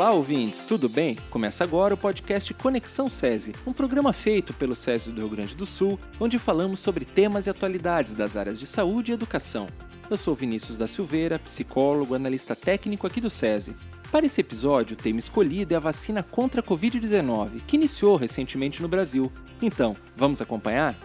Olá, ouvintes, tudo bem? Começa agora o podcast Conexão SESI, um programa feito pelo SESI do Rio Grande do Sul, onde falamos sobre temas e atualidades das áreas de saúde e educação. Eu sou Vinícius da Silveira, psicólogo, analista técnico aqui do SESI. Para esse episódio, o tema escolhido é a vacina contra a Covid-19, que iniciou recentemente no Brasil. Então, vamos acompanhar?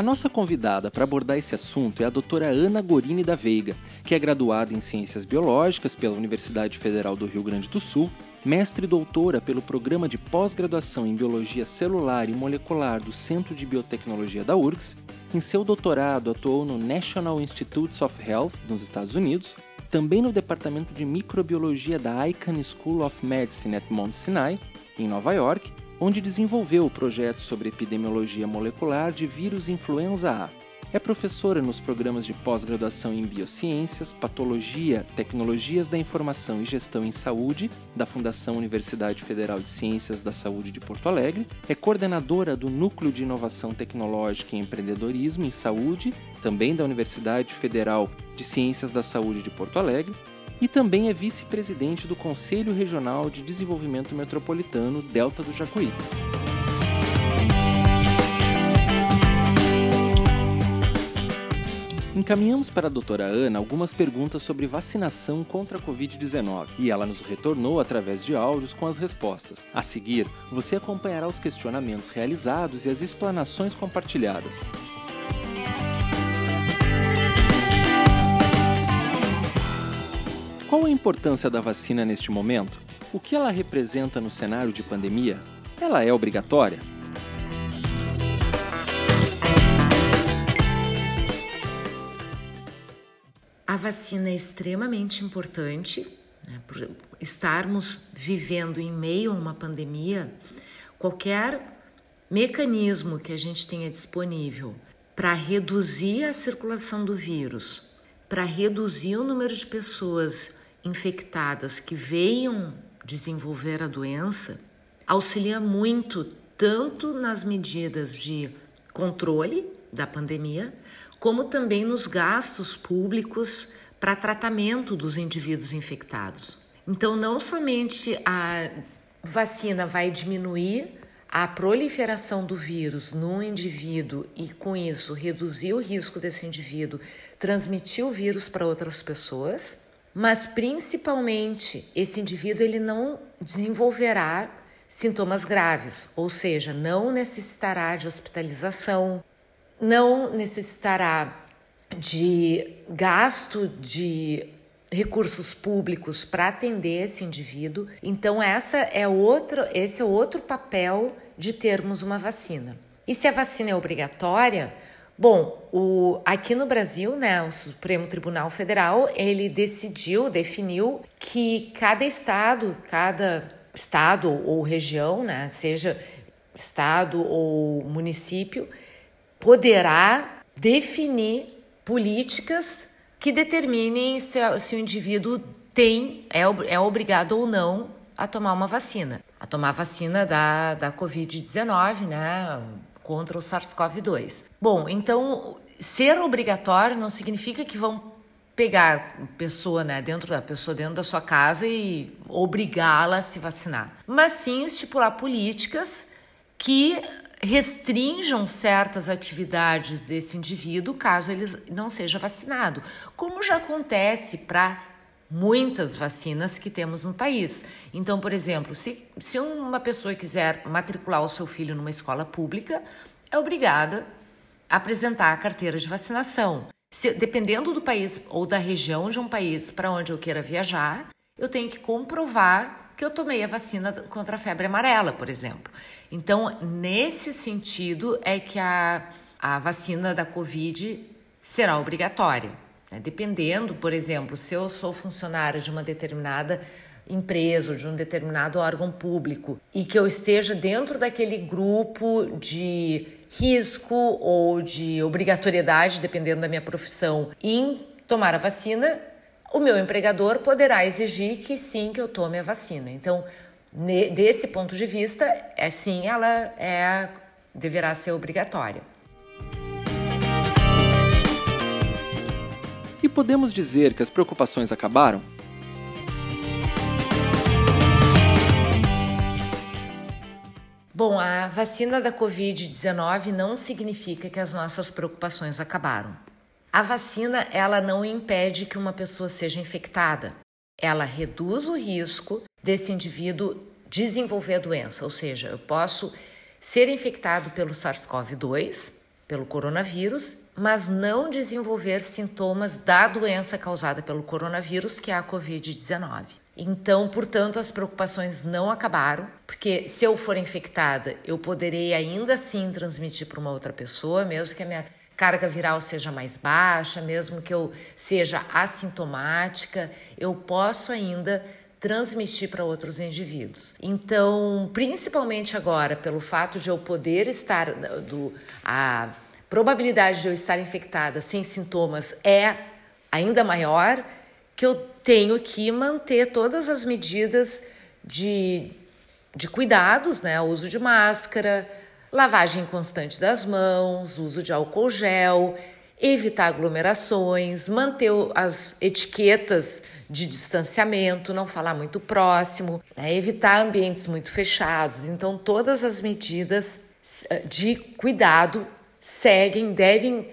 A nossa convidada para abordar esse assunto é a doutora Ana Gorini da Veiga, que é graduada em Ciências Biológicas pela Universidade Federal do Rio Grande do Sul, mestre e doutora pelo Programa de Pós-Graduação em Biologia Celular e Molecular do Centro de Biotecnologia da URGS. Em seu doutorado, atuou no National Institutes of Health, nos Estados Unidos, também no Departamento de Microbiologia da Icahn School of Medicine at Mount Sinai, em Nova York, onde desenvolveu o projeto sobre epidemiologia molecular de vírus influenza A. É professora nos programas de pós-graduação em Biociências, Patologia, Tecnologias da Informação e Gestão em Saúde, da Fundação Universidade Federal de Ciências da Saúde de Porto Alegre. É coordenadora do Núcleo de Inovação Tecnológica e Empreendedorismo em Saúde, também da Universidade Federal de Ciências da Saúde de Porto Alegre e também é vice-presidente do Conselho Regional de Desenvolvimento Metropolitano Delta do Jacuí. Encaminhamos para a doutora Ana algumas perguntas sobre vacinação contra a Covid-19 e ela nos retornou através de áudios com as respostas. A seguir, você acompanhará os questionamentos realizados e as explanações compartilhadas. Qual a importância da vacina neste momento? O que ela representa no cenário de pandemia? Ela é obrigatória? A vacina é extremamente importante, né, por estarmos vivendo em meio a uma pandemia. Qualquer mecanismo que a gente tenha disponível para reduzir a circulação do vírus, para reduzir o número de pessoas infectadas que venham desenvolver a doença auxilia muito tanto nas medidas de controle da pandemia, como também nos gastos públicos para tratamento dos indivíduos infectados. Então, não somente a vacina vai diminuir a proliferação do vírus no indivíduo e, com isso, reduzir o risco desse indivíduo transmitir o vírus para outras pessoas, mas principalmente esse indivíduo ele não desenvolverá sintomas graves, ou seja, não necessitará de hospitalização, não necessitará de gasto de recursos públicos para atender esse indivíduo. Então essa é outro, esse é outro papel de termos uma vacina. E se a vacina é obrigatória, Bom, o, aqui no Brasil, né, o Supremo Tribunal Federal, ele decidiu, definiu que cada estado, cada estado ou região, né, seja estado ou município, poderá definir políticas que determinem se, se o indivíduo tem, é, é obrigado ou não a tomar uma vacina. A tomar a vacina da, da Covid-19, né? Contra o SARS-CoV-2. Bom, então ser obrigatório não significa que vão pegar pessoa, né, dentro da pessoa dentro da sua casa e obrigá-la a se vacinar, mas sim estipular políticas que restringam certas atividades desse indivíduo caso ele não seja vacinado, como já acontece para muitas vacinas que temos no país. Então, por exemplo, se, se uma pessoa quiser matricular o seu filho numa escola pública, é obrigada a apresentar a carteira de vacinação. Se, dependendo do país ou da região de um país para onde eu queira viajar, eu tenho que comprovar que eu tomei a vacina contra a febre amarela, por exemplo. Então, nesse sentido, é que a, a vacina da Covid será obrigatória. Né? Dependendo, por exemplo, se eu sou funcionário de uma determinada empresa de um determinado órgão público e que eu esteja dentro daquele grupo de risco ou de obrigatoriedade, dependendo da minha profissão, em tomar a vacina, o meu empregador poderá exigir que sim, que eu tome a vacina. Então, desse ponto de vista, é sim, ela é deverá ser obrigatória. Podemos dizer que as preocupações acabaram? Bom, a vacina da Covid-19 não significa que as nossas preocupações acabaram. A vacina, ela não impede que uma pessoa seja infectada. Ela reduz o risco desse indivíduo desenvolver a doença, ou seja, eu posso ser infectado pelo SARS-CoV-2, pelo coronavírus, mas não desenvolver sintomas da doença causada pelo coronavírus, que é a Covid-19. Então, portanto, as preocupações não acabaram, porque se eu for infectada, eu poderei ainda assim transmitir para uma outra pessoa, mesmo que a minha carga viral seja mais baixa, mesmo que eu seja assintomática, eu posso ainda transmitir para outros indivíduos. Então, principalmente agora, pelo fato de eu poder estar do a probabilidade de eu estar infectada sem sintomas é ainda maior, que eu tenho que manter todas as medidas de, de cuidados, né? Uso de máscara, lavagem constante das mãos, uso de álcool gel, evitar aglomerações, manter as etiquetas de distanciamento, não falar muito próximo, né? evitar ambientes muito fechados. Então, todas as medidas eh, de cuidado seguem, devem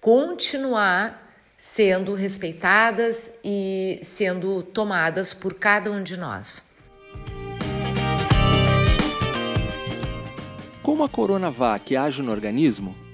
continuar sendo respeitadas e sendo tomadas por cada um de nós. Como a Coronavac age no organismo?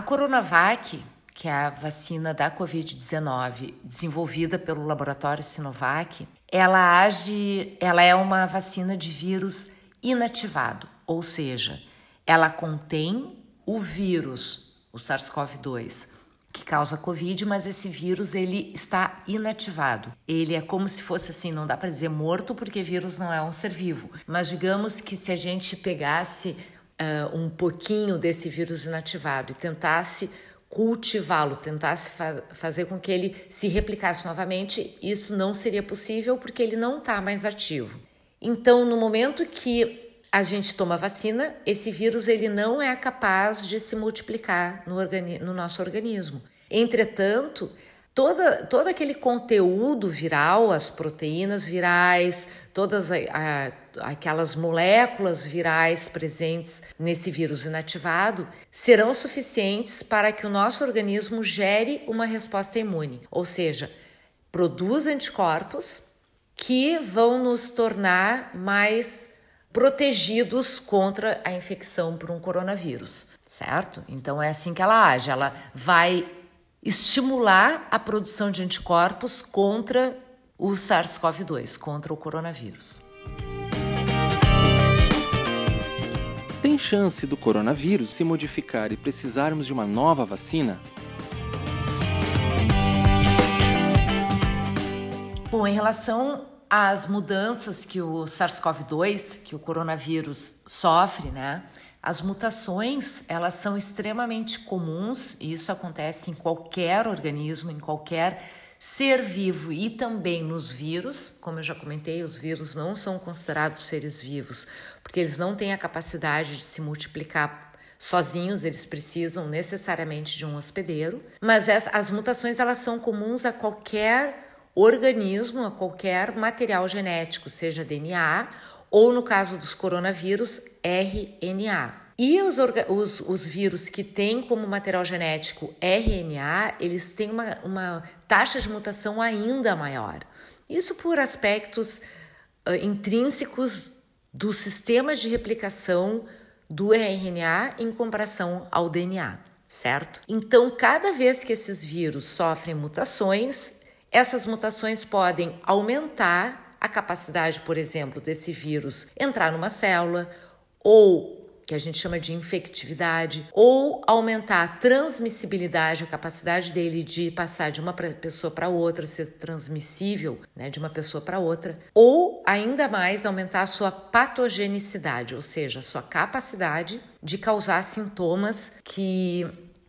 A Coronavac, que é a vacina da Covid-19 desenvolvida pelo laboratório Sinovac, ela age, ela é uma vacina de vírus inativado, ou seja, ela contém o vírus, o SARS-CoV-2, que causa Covid, mas esse vírus ele está inativado. Ele é como se fosse assim, não dá para dizer morto porque vírus não é um ser vivo, mas digamos que se a gente pegasse uh, um pouquinho desse vírus inativado e tentasse cultivá-lo, tentasse fa fazer com que ele se replicasse novamente, isso não seria possível porque ele não está mais ativo. Então, no momento que a gente toma vacina, esse vírus ele não é capaz de se multiplicar no, no nosso organismo. Entretanto, toda, todo aquele conteúdo viral, as proteínas virais, todas a, a, aquelas moléculas virais presentes nesse vírus inativado serão suficientes para que o nosso organismo gere uma resposta imune, ou seja, produz anticorpos que vão nos tornar mais protegidos contra a infecção por um coronavírus, certo? Então é assim que ela age, ela vai estimular a produção de anticorpos contra o SARS-CoV-2, contra o coronavírus. Tem chance do coronavírus se modificar e precisarmos de uma nova vacina? Bom, em relação as mudanças que o SARS-CoV-2, que o coronavírus sofre, né? As mutações, elas são extremamente comuns e isso acontece em qualquer organismo, em qualquer ser vivo e também nos vírus. Como eu já comentei, os vírus não são considerados seres vivos, porque eles não têm a capacidade de se multiplicar sozinhos, eles precisam necessariamente de um hospedeiro. Mas as mutações elas são comuns a qualquer organismo, a qualquer material genético, seja DNA ou, no caso dos coronavírus, RNA. E os, os, os, vírus que têm como material genético RNA, eles têm uma, uma taxa de mutação ainda maior. Isso por aspectos uh, intrínsecos dos sistemas de replicação do RNA em comparação ao DNA, certo? Então, cada vez que esses vírus sofrem mutações, essas mutações podem aumentar a capacidade, por exemplo, desse vírus entrar numa célula ou que a gente chama de infectividade, ou aumentar a transmissibilidade, a capacidade dele de passar de uma pessoa para outra, ser transmissível né, de uma pessoa para outra, ou ainda mais aumentar a sua patogenicidade, ou seja, a sua capacidade de causar sintomas que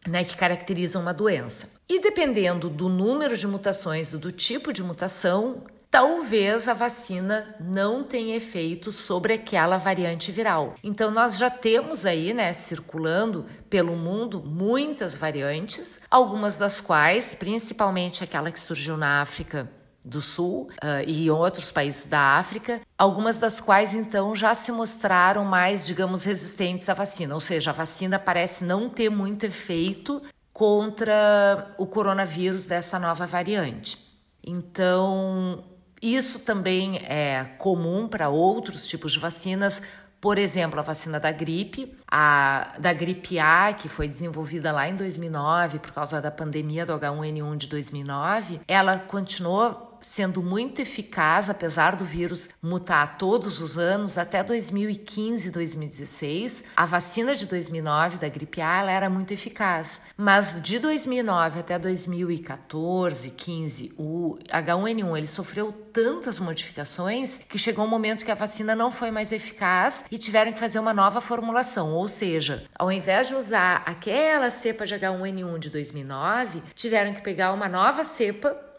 né, que caracterizam uma doença. E dependendo do número de mutações e do tipo de mutação, talvez a vacina não tenha efeito sobre aquela variante viral. Então nós já temos aí, né, circulando pelo mundo muitas variantes, algumas das quais, principalmente aquela que surgiu na África do Sul uh, e outros países da África, algumas das quais então já se mostraram mais, digamos, resistentes à vacina, ou seja, a vacina parece não ter muito efeito contra o coronavírus dessa nova variante. Então, isso também é comum para outros tipos de vacinas, por exemplo, a vacina da gripe, a da gripe A, que foi desenvolvida lá em 2009 por causa da pandemia do H1N1 de 2009, ela continuou sendo muito eficaz, apesar do vírus mutar todos os anos, até 2015 e 2016. A vacina de 2009 da gripe A era muito eficaz, mas de 2009 até 2014, 15, o H1N1 ele sofreu tantas modificações que chegou um momento que a vacina não foi mais eficaz e tiveram que fazer uma nova formulação, ou seja, ao invés de usar aquela cepa de H1N1 de 2009, tiveram que pegar uma nova cepa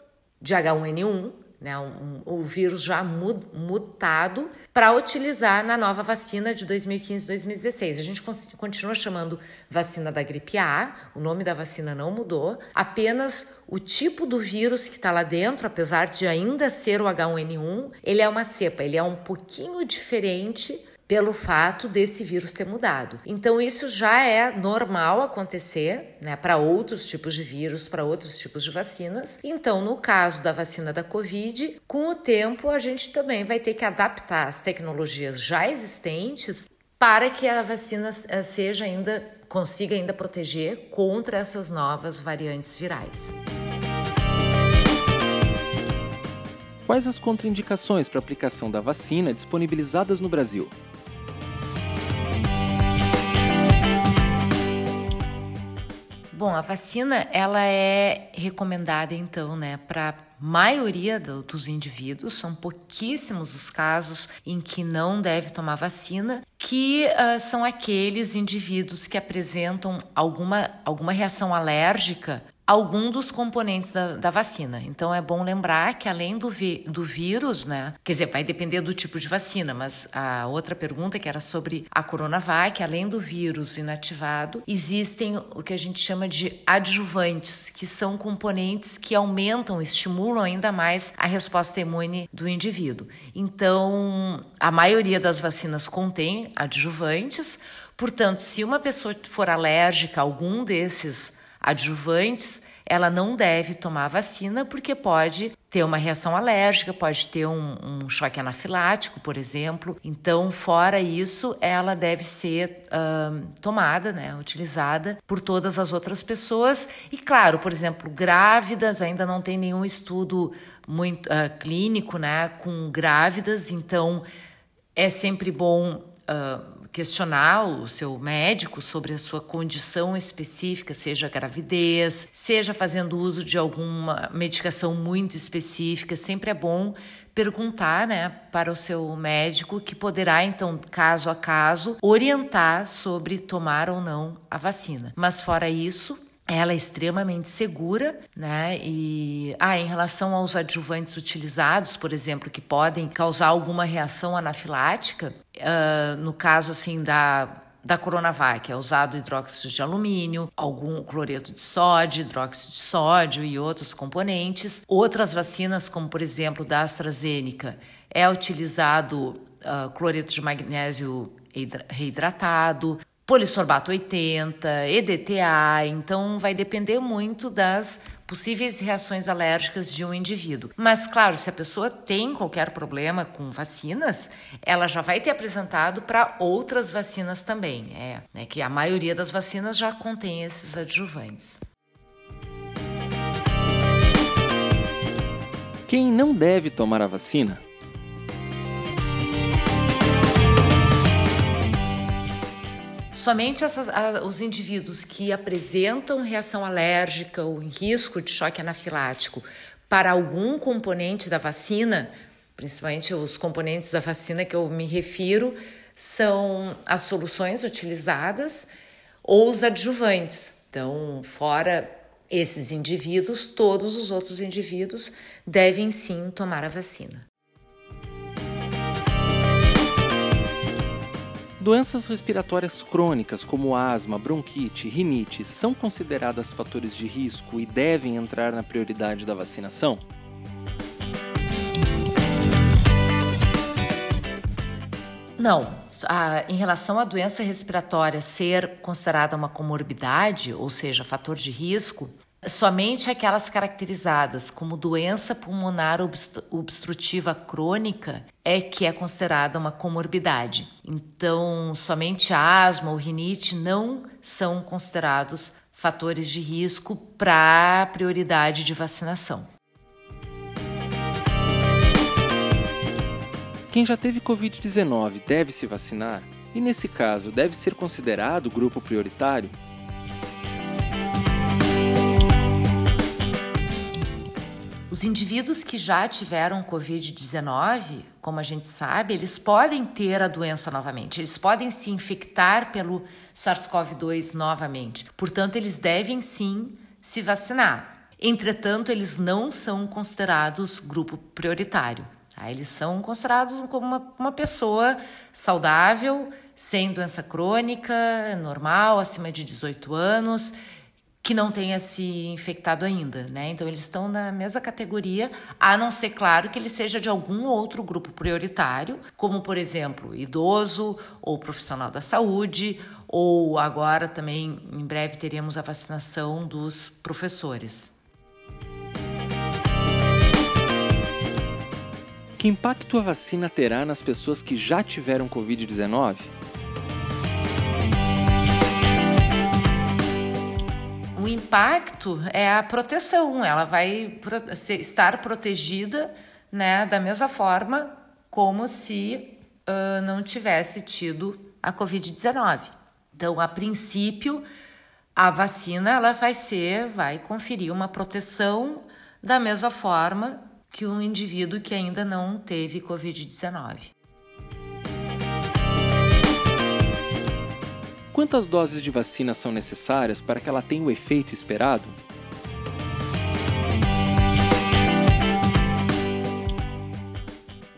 de H1N1, né, um, o vírus já mutado, para utilizar na nova vacina de 2015-2016. A gente continua chamando vacina da gripe A, o nome da vacina não mudou, apenas o tipo do vírus que está lá dentro, apesar de ainda ser o H1N1, ele é uma cepa, ele é um pouquinho diferente pelo fato desse vírus ter mudado. Então isso já é normal acontecer, né, para outros tipos de vírus, para outros tipos de vacinas. Então, no caso da vacina da COVID, com o tempo a gente também vai ter que adaptar as tecnologias já existentes para que a vacina eh, seja ainda consiga ainda proteger contra essas novas variantes virais. Quais as contraindicações para aplicação da vacina disponibilizadas no Brasil? Bom, a vacina ela é recomendada então, né, para maioria do, dos indivíduos, são pouquíssimos os casos em que não deve tomar vacina, que uh, são aqueles indivíduos que apresentam alguma, alguma reação alérgica algum dos componentes da, da, vacina. Então é bom lembrar que além do, vi, do vírus, né? Quer dizer, vai depender do tipo de vacina, mas a outra pergunta que era sobre a Coronavac, além do vírus inativado, existem o que a gente chama de adjuvantes, que são componentes que aumentam, estimulam ainda mais a resposta imune do indivíduo. Então, a maioria das vacinas contém adjuvantes, portanto, se uma pessoa for alérgica a algum desses adjuvantes, ela não deve tomar vacina porque pode ter uma reação alérgica, pode ter um, um choque anafilático, por exemplo. Então, fora isso, ela deve ser uh, tomada, né, utilizada por todas as outras pessoas. E, claro, por exemplo, grávidas, ainda não tem nenhum estudo muito uh, clínico né, com grávidas, então é sempre bom. Uh, questionar o seu médico sobre a sua condição específica, seja gravidez, seja fazendo uso de alguma medicação muito específica, sempre é bom perguntar, né, para o seu médico que poderá então, caso a caso, orientar sobre tomar ou não a vacina. Mas fora isso, ela é extremamente segura, né? E ah, em relação aos adjuvantes utilizados, por exemplo, que podem causar alguma reação anafilática, uh, no caso assim da da Coronavac é usado hidróxido de alumínio, algum cloreto de sódio, hidróxido de sódio e outros componentes. Outras vacinas, como por exemplo da AstraZeneca, é utilizado uh, cloreto de magnésio reidratado, polissorbato 80, EDTA, então vai depender muito das possíveis reações alérgicas de um indivíduo. Mas, claro, se a pessoa tem qualquer problema com vacinas, ela já vai ter apresentado para outras vacinas também. É, né, que a maioria das vacinas já contém esses adjuvantes. Quem não deve tomar a vacina Somente essas, os indivíduos que apresentam reação alérgica ou risco de choque anafilático para algum componente da vacina, principalmente os componentes da vacina que eu me refiro, são as soluções utilizadas ou os adjuvantes. Então, fora esses indivíduos, todos os outros indivíduos devem sim tomar a vacina. Doenças respiratórias crônicas como asma, bronquite, rinite são consideradas fatores de risco e devem entrar na prioridade da vacinação? Não. em relação à doença respiratória ser considerada uma comorbidade, ou seja, fator de risco, somente aquelas caracterizadas como doença pulmonar obstrutiva crônica é que é considerada uma comorbidade. Então, somente asma ou rinite não são considerados fatores de risco para prioridade de vacinação. Quem já teve Covid-19 deve se vacinar? E nesse caso, deve ser considerado grupo prioritário? Os indivíduos que já tiveram Covid-19, como a gente sabe, eles podem ter a doença novamente, eles podem se infectar pelo SARS-CoV-2 novamente. Portanto, eles devem sim se vacinar. Entretanto, eles não são considerados grupo prioritário. Tá? Eles são considerados como uma, uma pessoa saudável, sem doença crônica, normal, acima de 18 anos que não tenha se infectado ainda, né? Então eles estão na mesma categoria, a não ser claro que ele seja de algum outro grupo prioritário, como por exemplo, idoso ou profissional da saúde, ou agora também em breve teremos a vacinação dos professores. Que impacto a vacina terá nas pessoas que já tiveram Covid-19? Impacto é a proteção, ela vai estar protegida né, da mesma forma como se uh, não tivesse tido a Covid-19. Então, a princípio, a vacina ela vai ser, vai conferir uma proteção da mesma forma que um indivíduo que ainda não teve Covid-19. Quantas doses de vacina são necessárias para que ela tenha o efeito esperado?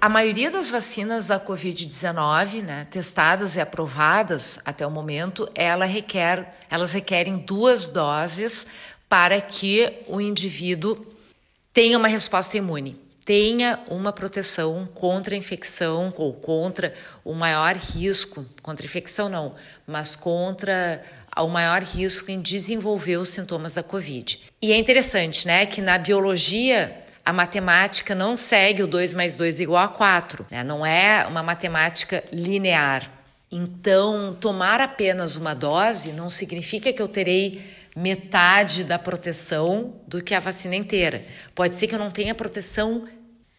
A maioria das vacinas da Covid-19, né, testadas e aprovadas até o momento, ela requer, elas requerem duas doses para que o indivíduo tenha uma resposta imune tenha uma proteção contra a infecção ou contra o maior risco, contra a infecção não, mas contra o maior risco em desenvolver os sintomas da Covid. E é interessante, né, que na biologia a matemática não segue o 2 mais 2 igual a 4, né? não é uma matemática linear. Então, tomar apenas uma dose não significa que eu terei metade da proteção do que a vacina inteira. Pode ser que eu não tenha proteção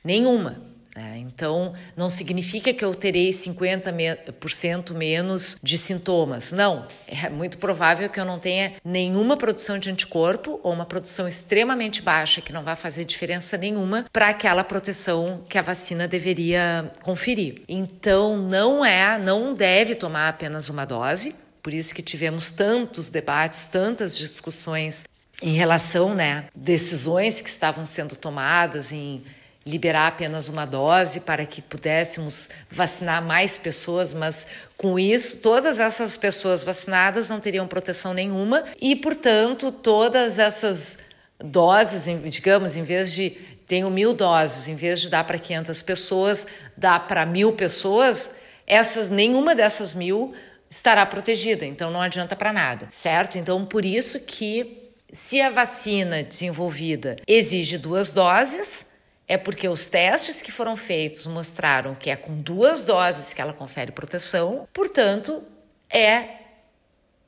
nenhuma. Né? Então, não significa que eu terei 50% menos de sintomas. Não, é muito provável que eu não tenha nenhuma produção de anticorpo ou uma produção extremamente baixa que não vai fazer diferença nenhuma para aquela proteção que a vacina deveria conferir. Então, não é, não deve tomar apenas uma dose. Por isso que tivemos tantos debates, tantas discussões em relação, né, decisões que estavam sendo tomadas em liberar apenas uma dose para que pudéssemos vacinar mais pessoas, mas com isso, todas essas pessoas vacinadas não teriam proteção nenhuma e, portanto, todas essas doses, digamos, em vez de tenho mil doses, em vez de dar para 500 pessoas, dá para mil pessoas, essas nenhuma dessas mil estará protegida, então não adianta para nada, certo? Então, por isso que se a vacina desenvolvida exige duas doses, é porque os testes que foram feitos mostraram que é com duas doses que ela confere proteção, portanto, é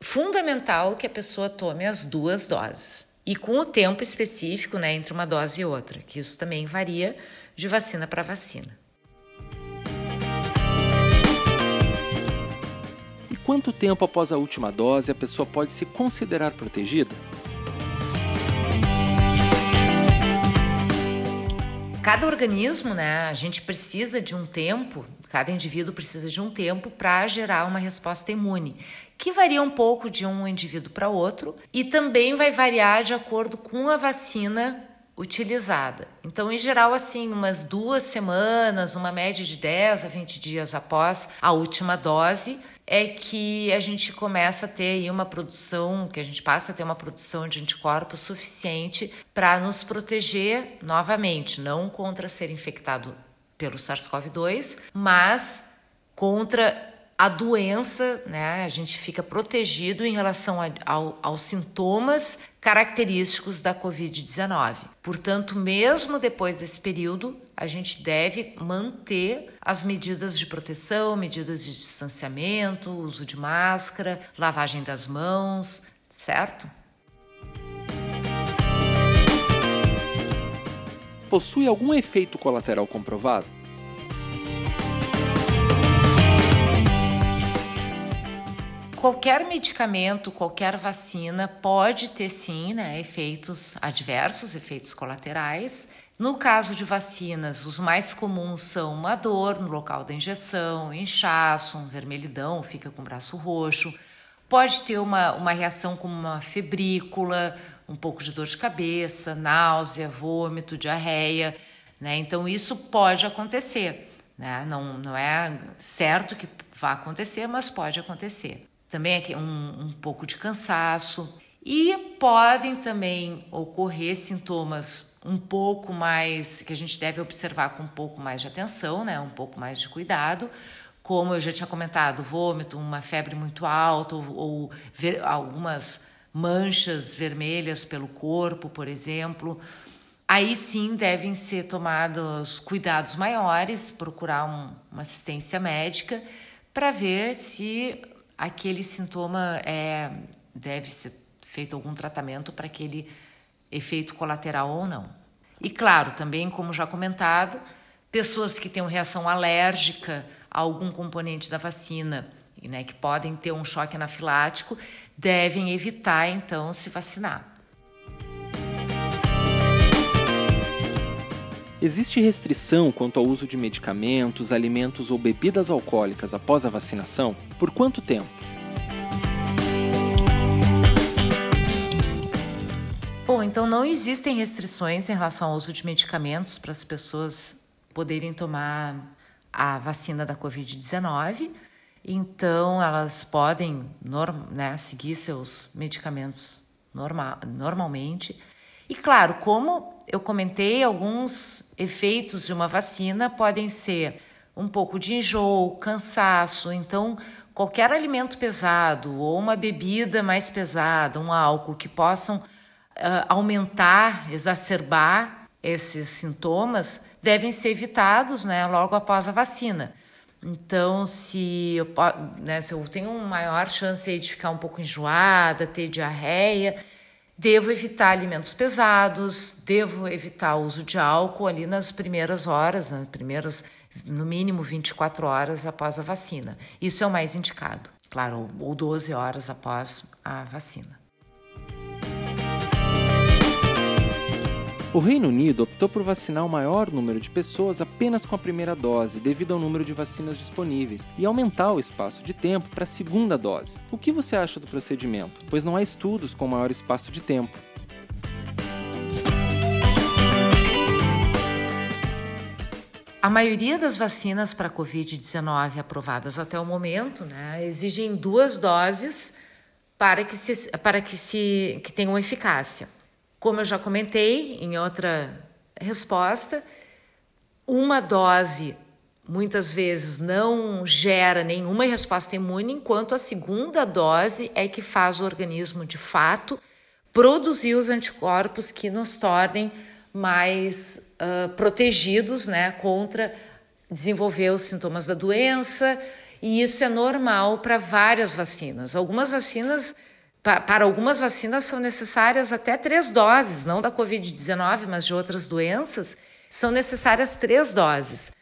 fundamental que a pessoa tome as duas doses. E com o tempo específico né, entre uma dose e outra, que isso também varia de vacina para vacina. Quanto tempo após a última dose a pessoa pode se considerar protegida? cada organismo, né, a gente precisa de um tempo, cada indivíduo precisa de um tempo para gerar uma resposta imune. que varia um pouco de um indivíduo para outro e também vai variar de acordo com a vacina utilizada. Então, em geral, assim, umas duas semanas, uma média de 10 a 20 dias após a última dose, é que a gente começa a ter aí uma produção, que a gente passa a ter uma produção de anticorpos suficiente para nos proteger novamente, não contra ser infectado pelo SARS-CoV-2, mas contra a doença, né? A gente fica protegido em relação a, ao, aos sintomas característicos da Covid-19. Portanto, mesmo depois desse período, a gente deve manter as medidas de proteção, medidas de distanciamento, uso de máscara, lavagem das mãos, certo? Possui algum efeito colateral comprovado? Qualquer medicamento, qualquer vacina pode ter sim né, efeitos adversos, efeitos colaterais. No caso de vacinas, os mais comuns são uma dor no local da injeção, inchaço, um vermelhidão, fica com o braço roxo. Pode ter uma, uma reação como uma febrícula, um pouco de dor de cabeça, náusea, vômito, diarreia. Né? Então, isso pode acontecer. Né? Não, não é certo que vá acontecer, mas pode acontecer também é um, um pouco de cansaço. E podem também ocorrer sintomas um pouco mais que a gente deve observar com um pouco mais de atenção, né? um pouco mais de cuidado, como eu já tinha comentado, vômito, uma febre muito alta ou, ou ver, algumas manchas vermelhas pelo corpo, por exemplo. Aí sim devem ser tomados cuidados maiores, procurar um, uma assistência médica para ver se aquele sintoma é, deve ser feito algum tratamento para aquele efeito colateral ou não. E claro, também, como já comentado, pessoas que têm reação alérgica a algum componente da vacina, né, que podem ter um choque anafilático, devem evitar então se vacinar. Existe restrição quanto ao uso de medicamentos, alimentos ou bebidas alcoólicas após a vacinação? Por quanto tempo? Bom, então não existem restrições em relação ao uso de medicamentos para as pessoas poderem tomar a vacina da Covid-19. Então, elas podem né, seguir seus medicamentos normal, normalmente. E claro, como eu comentei, alguns efeitos de uma vacina podem ser um pouco de enjoo, cansaço. Então, qualquer alimento pesado ou uma bebida mais pesada, um álcool que possam uh, aumentar, exacerbar esses sintomas, devem ser evitados né, logo após a vacina. Então, se eu, né, se eu tenho uma maior chance de ficar um pouco enjoada, ter diarreia, Devo evitar alimentos pesados, devo evitar o uso de álcool ali nas primeiras horas, nas né, primeiras, no mínimo 24 horas após a vacina. Isso é o mais indicado, claro, ou 12 horas após a vacina. O Reino Unido optou por vacinar o maior número de pessoas apenas com a primeira dose, devido ao número de vacinas disponíveis, e aumentar o espaço de tempo para a segunda dose. O que você acha do procedimento? Pois não há estudos com maior espaço de tempo. A maioria das vacinas para a Covid-19 aprovadas até o momento né, exigem duas doses para que, se, para que, se, que tenham eficácia. Como eu já comentei em outra resposta, uma dose muitas vezes não gera nenhuma resposta imune, enquanto a segunda dose é que faz o organismo de fato produzir os anticorpos que nos tornem mais uh, protegidos né, contra desenvolver os sintomas da doença, e isso é normal para várias vacinas. Algumas vacinas para algumas vacinas são necessárias até três doses, não da Covid-19, mas de outras doenças, são necessárias três doses.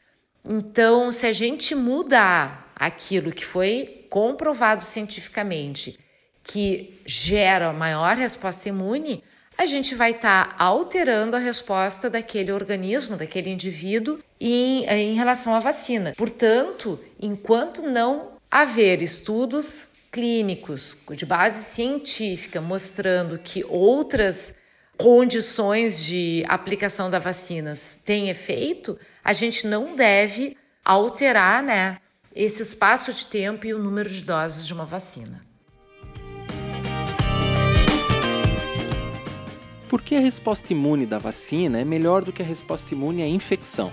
Então, se a gente mudar aquilo que foi comprovado cientificamente, que gera maior resposta imune, a gente vai estar tá alterando a resposta daquele organismo, daquele indivíduo em, em relação à vacina. Portanto, enquanto não haver estudos clínicos de base científica mostrando que outras condições de aplicação da vacina têm efeito, a gente não deve alterar né, esse espaço de tempo e o número de doses de uma vacina. Por que a resposta imune da vacina é melhor do que a resposta imune à infecção?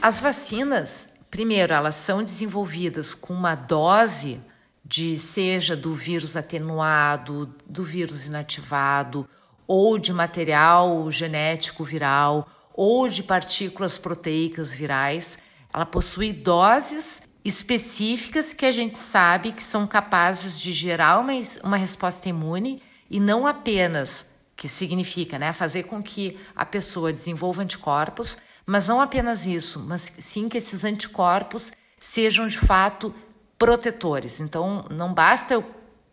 As vacinas, primeiro, elas são desenvolvidas com uma dose de seja do vírus atenuado, do vírus inativado, ou de material genético viral, ou de partículas proteicas virais. Ela possui doses específicas que a gente sabe que são capazes de gerar uma, uma resposta imune e não apenas, que significa né, fazer com que a pessoa desenvolva anticorpos, mas não apenas isso, mas sim que esses anticorpos sejam de fato protetores. Então, não basta eu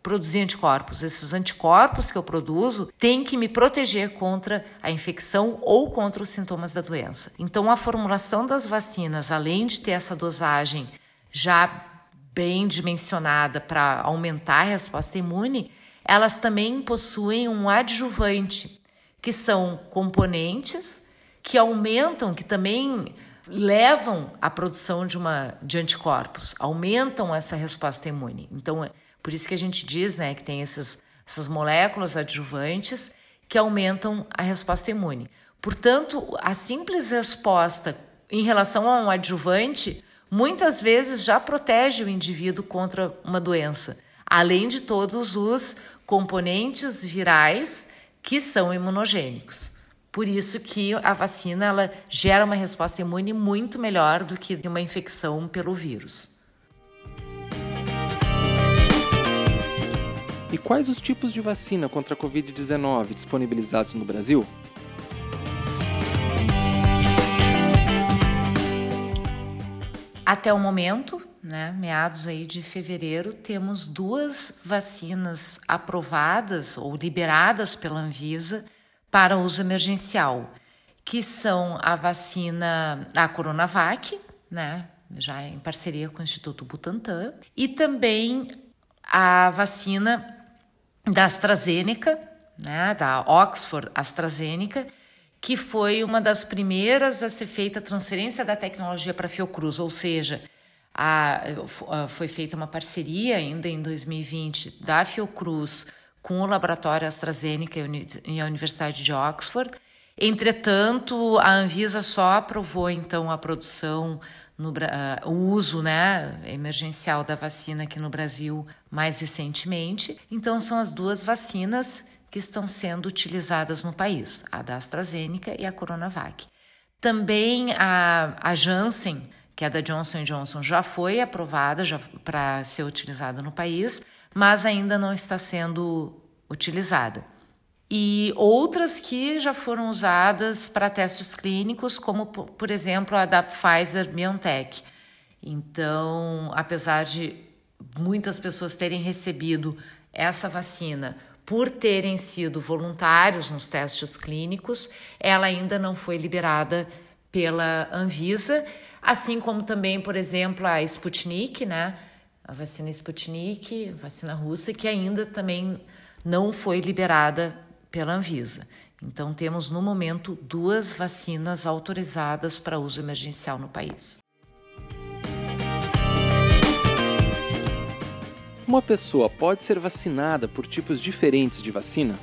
produzir anticorpos. Esses anticorpos que eu produzo têm que me proteger contra a infecção ou contra os sintomas da doença. Então, a formulação das vacinas, além de ter essa dosagem já bem dimensionada para aumentar a resposta imune, elas também possuem um adjuvante, que são componentes que aumentam, que também levam à produção de uma de anticorpos, aumentam essa resposta imune. Então, é por isso que a gente diz, né, que tem esses, essas moléculas adjuvantes que aumentam a resposta imune. Portanto, a simples resposta em relação a um adjuvante muitas vezes já protege o indivíduo contra uma doença, além de todos os componentes virais que são imunogênicos. Por isso que a vacina ela gera uma resposta imune muito melhor do que uma infecção pelo vírus. E quais os tipos de vacina contra a Covid-19 disponibilizados no Brasil? Até o momento, né, meados aí de fevereiro, temos duas vacinas aprovadas ou liberadas pela Anvisa para uso emergencial, que são a vacina a Coronavac, né, já em parceria com o Instituto Butantan, e também a vacina da AstraZeneca, né, da Oxford AstraZeneca, que foi uma das primeiras a ser feita a transferência da tecnologia para a Fiocruz, ou seja, a, a, foi feita uma parceria ainda em 2020 da Fiocruz com o laboratório AstraZeneca e a Universidade de Oxford. Entretanto, a Anvisa só aprovou então a produção, no, uh, o uso né, emergencial da vacina aqui no Brasil mais recentemente. Então, são as duas vacinas que estão sendo utilizadas no país, a da AstraZeneca e a Coronavac. Também a, a Janssen, que é da Johnson Johnson, já foi aprovada para ser utilizada no país, mas ainda não está sendo utilizada. E outras que já foram usadas para testes clínicos, como por exemplo a da Pfizer BioNTech. Então, apesar de muitas pessoas terem recebido essa vacina por terem sido voluntários nos testes clínicos, ela ainda não foi liberada pela Anvisa, assim como também, por exemplo, a Sputnik, né? A vacina Sputnik, vacina russa, que ainda também não foi liberada pela Anvisa. Então, temos no momento duas vacinas autorizadas para uso emergencial no país. Uma pessoa pode ser vacinada por tipos diferentes de vacina?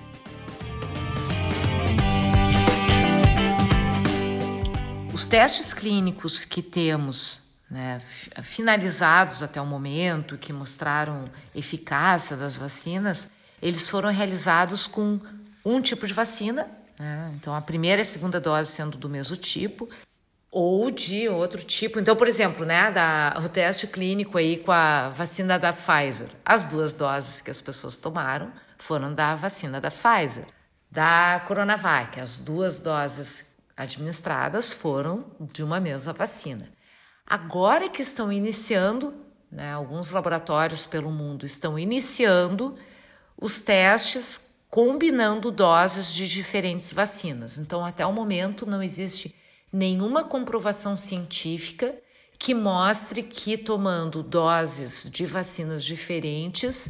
Os testes clínicos que temos né, finalizados até o momento, que mostraram eficácia das vacinas, eles foram realizados com um tipo de vacina, né? então a primeira e a segunda dose sendo do mesmo tipo, ou de outro tipo. Então, por exemplo, né, da, o teste clínico aí com a vacina da Pfizer, as duas doses que as pessoas tomaram foram da vacina da Pfizer. Da Coronavac, as duas doses administradas foram de uma mesma vacina. Agora que estão iniciando, né, alguns laboratórios pelo mundo estão iniciando os testes combinando doses de diferentes vacinas. Então, até o momento, não existe nenhuma comprovação científica que mostre que tomando doses de vacinas diferentes,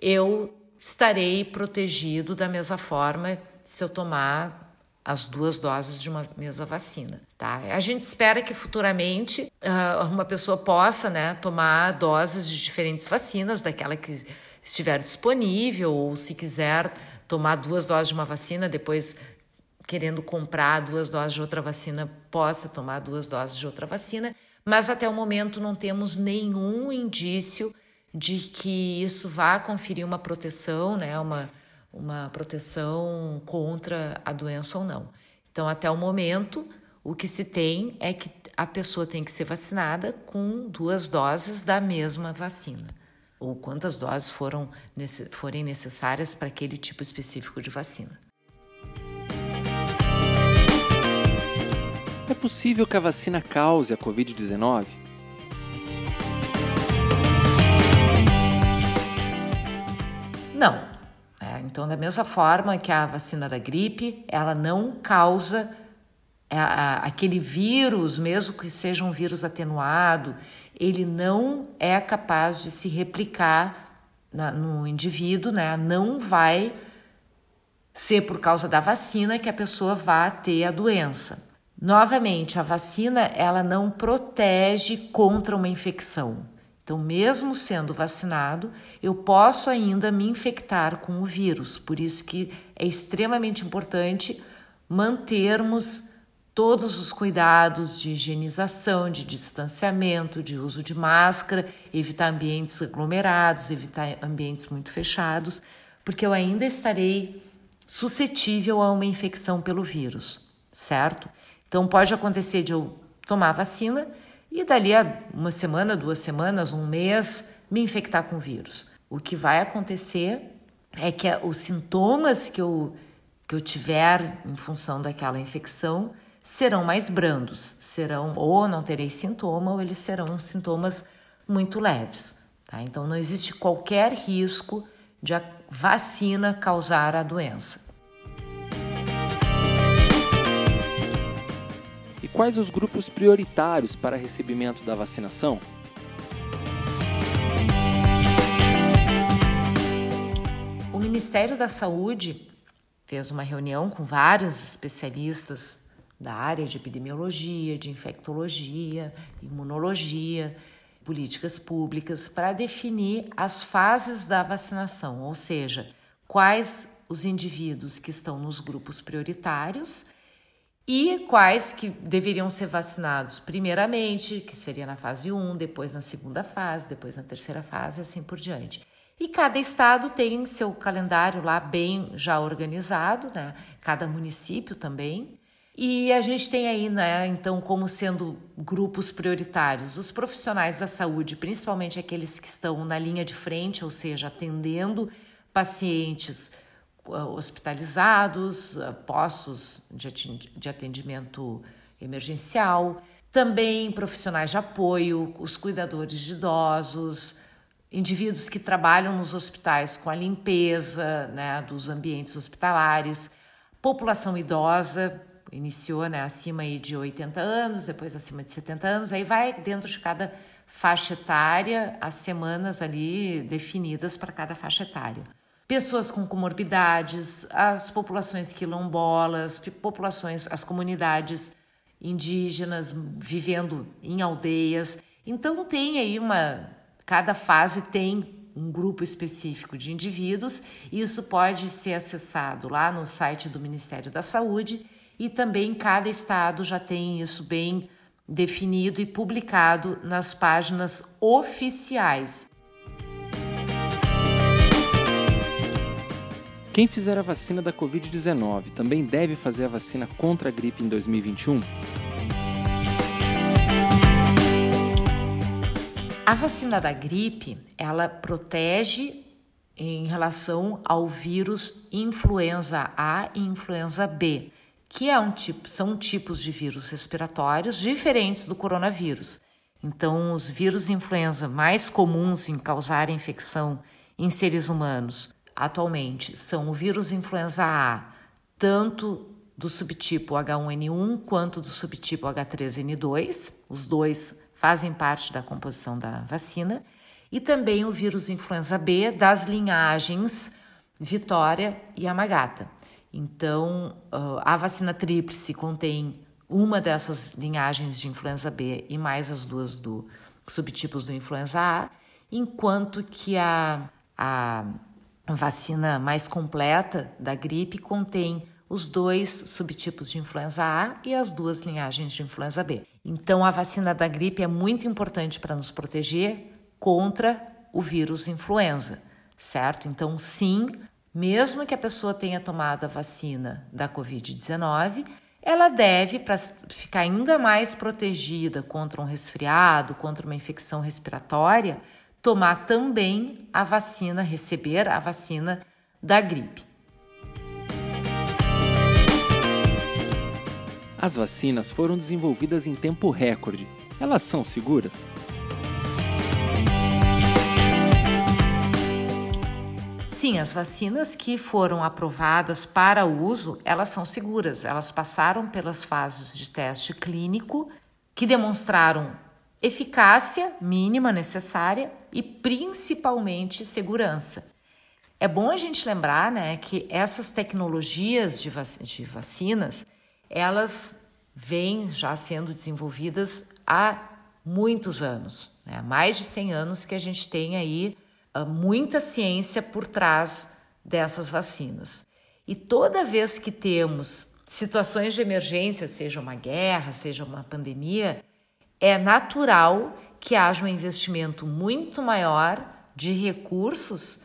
eu estarei protegido da mesma forma se eu tomar as duas doses de uma mesma vacina, tá? A gente espera que futuramente uh, uma pessoa possa, né, tomar doses de diferentes vacinas, daquela que estiver disponível, ou se quiser tomar duas doses de uma vacina, depois querendo comprar duas doses de outra vacina, possa tomar duas doses de outra vacina, mas até o momento não temos nenhum indício de que isso vá conferir uma proteção, né, uma uma proteção contra a doença ou não. Então, até o momento, o que se tem é que a pessoa tem que ser vacinada com duas doses da mesma vacina, ou quantas doses foram, forem necessárias para aquele tipo específico de vacina. É possível que a vacina cause a Covid-19? Não, então, da mesma forma que a vacina da gripe, ela não causa é, aquele vírus, mesmo que seja um vírus atenuado, ele não é capaz de se replicar no indivíduo, né? Não vai ser por causa da vacina que a pessoa vá ter a doença. Novamente, a vacina ela não protege contra uma infecção. Então, mesmo sendo vacinado, eu posso ainda me infectar com o vírus. Por isso que é extremamente importante mantermos todos os cuidados de higienização, de distanciamento, de uso de máscara, evitar ambientes aglomerados, evitar ambientes muito fechados, porque eu ainda estarei suscetível a uma infecção pelo vírus, certo? Então pode acontecer de eu tomar vacina e dali a uma semana, duas semanas, um mês, me infectar com vírus. O que vai acontecer é que os sintomas que eu, que eu tiver em função daquela infecção serão mais brandos, serão ou não terei sintoma ou eles serão sintomas muito leves. Tá? Então não existe qualquer risco de a vacina causar a doença. Quais os grupos prioritários para recebimento da vacinação? O Ministério da Saúde fez uma reunião com vários especialistas da área de epidemiologia, de infectologia, imunologia, políticas públicas para definir as fases da vacinação, ou seja, quais os indivíduos que estão nos grupos prioritários e quais que deveriam ser vacinados primeiramente, que seria na fase 1, depois na segunda fase, depois na terceira fase, assim por diante. E cada estado tem seu calendário lá bem já organizado, né? Cada município também. E a gente tem aí, né, então, como sendo grupos prioritários, os profissionais da saúde, principalmente aqueles que estão na linha de frente, ou seja, atendendo pacientes hospitalizados, ah, postos de atendimento emergencial, também profissionais de apoio, os cuidadores de idosos, indivíduos que trabalham nos hospitais com a limpeza né, dos ambientes hospitalares, população idosa, iniciou né, acima de 80 anos, depois acima de 70 anos, aí vai dentro de cada faixa etária as semanas ali definidas para cada faixa etária pessoas com comorbidades, as populações quilombolas, populações, as comunidades indígenas vivendo em aldeias. Então tem aí uma cada fase tem um grupo específico de indivíduos. Isso pode ser acessado lá no site do Ministério da Saúde e também cada estado já tem isso bem definido e publicado nas páginas oficiais Quem fizer a vacina da Covid-19 também deve fazer a vacina contra a gripe em 2021? A vacina da gripe, ela protege em relação ao vírus influenza A e influenza B, que é um tipo, são tipos de vírus respiratórios diferentes do coronavírus. Então, os vírus influenza mais comuns em causar infecção em seres humanos atualmente são o vírus influenza A, tanto do subtipo H1N1 quanto do subtipo H3N2. Os dois fazem parte da composição da vacina, e também o vírus influenza B das linhagens Vitória e Amagata. Então, a vacina tríplice contém uma dessas linhagens de influenza B e mais as duas do subtipos do influenza A, enquanto que a, a vacina mais completa da gripe contém os dois subtipos de influenza A e as duas linhagens de influenza B. Então, a vacina da gripe é muito importante para nos proteger contra o vírus influenza, certo? Então, sim, mesmo que a pessoa tenha tomado a vacina da Covid-19, ela deve, para ficar ainda mais protegida contra um resfriado, contra uma infecção respiratória, tomar também a vacina, receber a vacina da gripe. As vacinas foram desenvolvidas em tempo recorde. Elas são seguras? Sim, as vacinas que foram aprovadas para uso, elas são seguras. Elas passaram pelas fases de teste clínico que demonstraram eficácia mínima necessária e principalmente segurança. É bom a gente lembrar, né, que essas tecnologias de, vac de vacinas, elas vêm já sendo desenvolvidas há muitos anos, né? mais de 100 anos que a gente tem aí uh, muita ciência por trás dessas vacinas. E toda vez que temos situações de emergência, seja uma guerra, seja uma pandemia, é natural que haja um investimento muito maior de recursos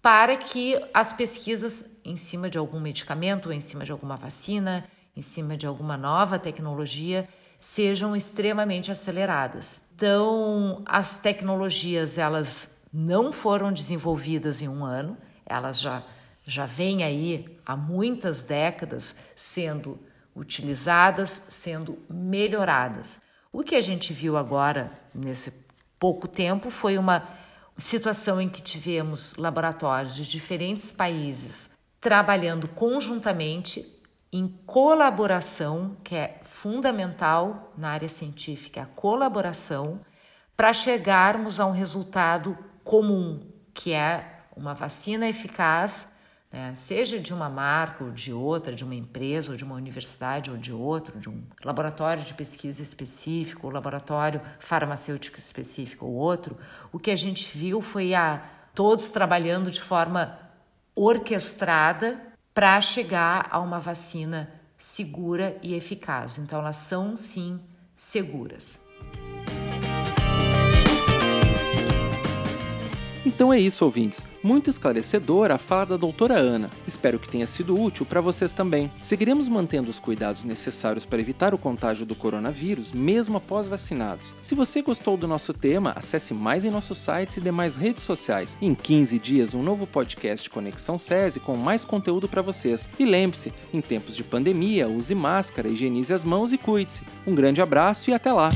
para que as pesquisas em cima de algum medicamento, em cima de alguma vacina, em cima de alguma nova tecnologia sejam extremamente aceleradas. Então, as tecnologias elas não foram desenvolvidas em um ano, elas já já vêm aí há muitas décadas sendo utilizadas, sendo melhoradas. O que a gente viu agora nesse pouco tempo foi uma situação em que tivemos laboratórios de diferentes países trabalhando conjuntamente em colaboração, que é fundamental na área científica, a colaboração, para chegarmos a um resultado comum, que é uma vacina eficaz, né, seja de uma marca ou de outra, de uma empresa ou de uma universidade ou de outro, de um laboratório de pesquisa específico, ou laboratório farmacêutico específico ou outro, o que a gente viu foi a todos trabalhando de forma orquestrada para chegar a uma vacina segura e eficaz. Então, elas são sim seguras. Então é isso, ouvintes. Muito esclarecedora a fala da doutora Ana. Espero que tenha sido útil para vocês também. Seguiremos mantendo os cuidados necessários para evitar o contágio do coronavírus, mesmo após vacinados. Se você gostou do nosso tema, acesse mais em nossos sites e demais redes sociais. Em 15 dias, um novo podcast Conexão SESI com mais conteúdo para vocês. E lembre-se, em tempos de pandemia, use máscara, higienize as mãos e cuide-se. Um grande abraço e até lá!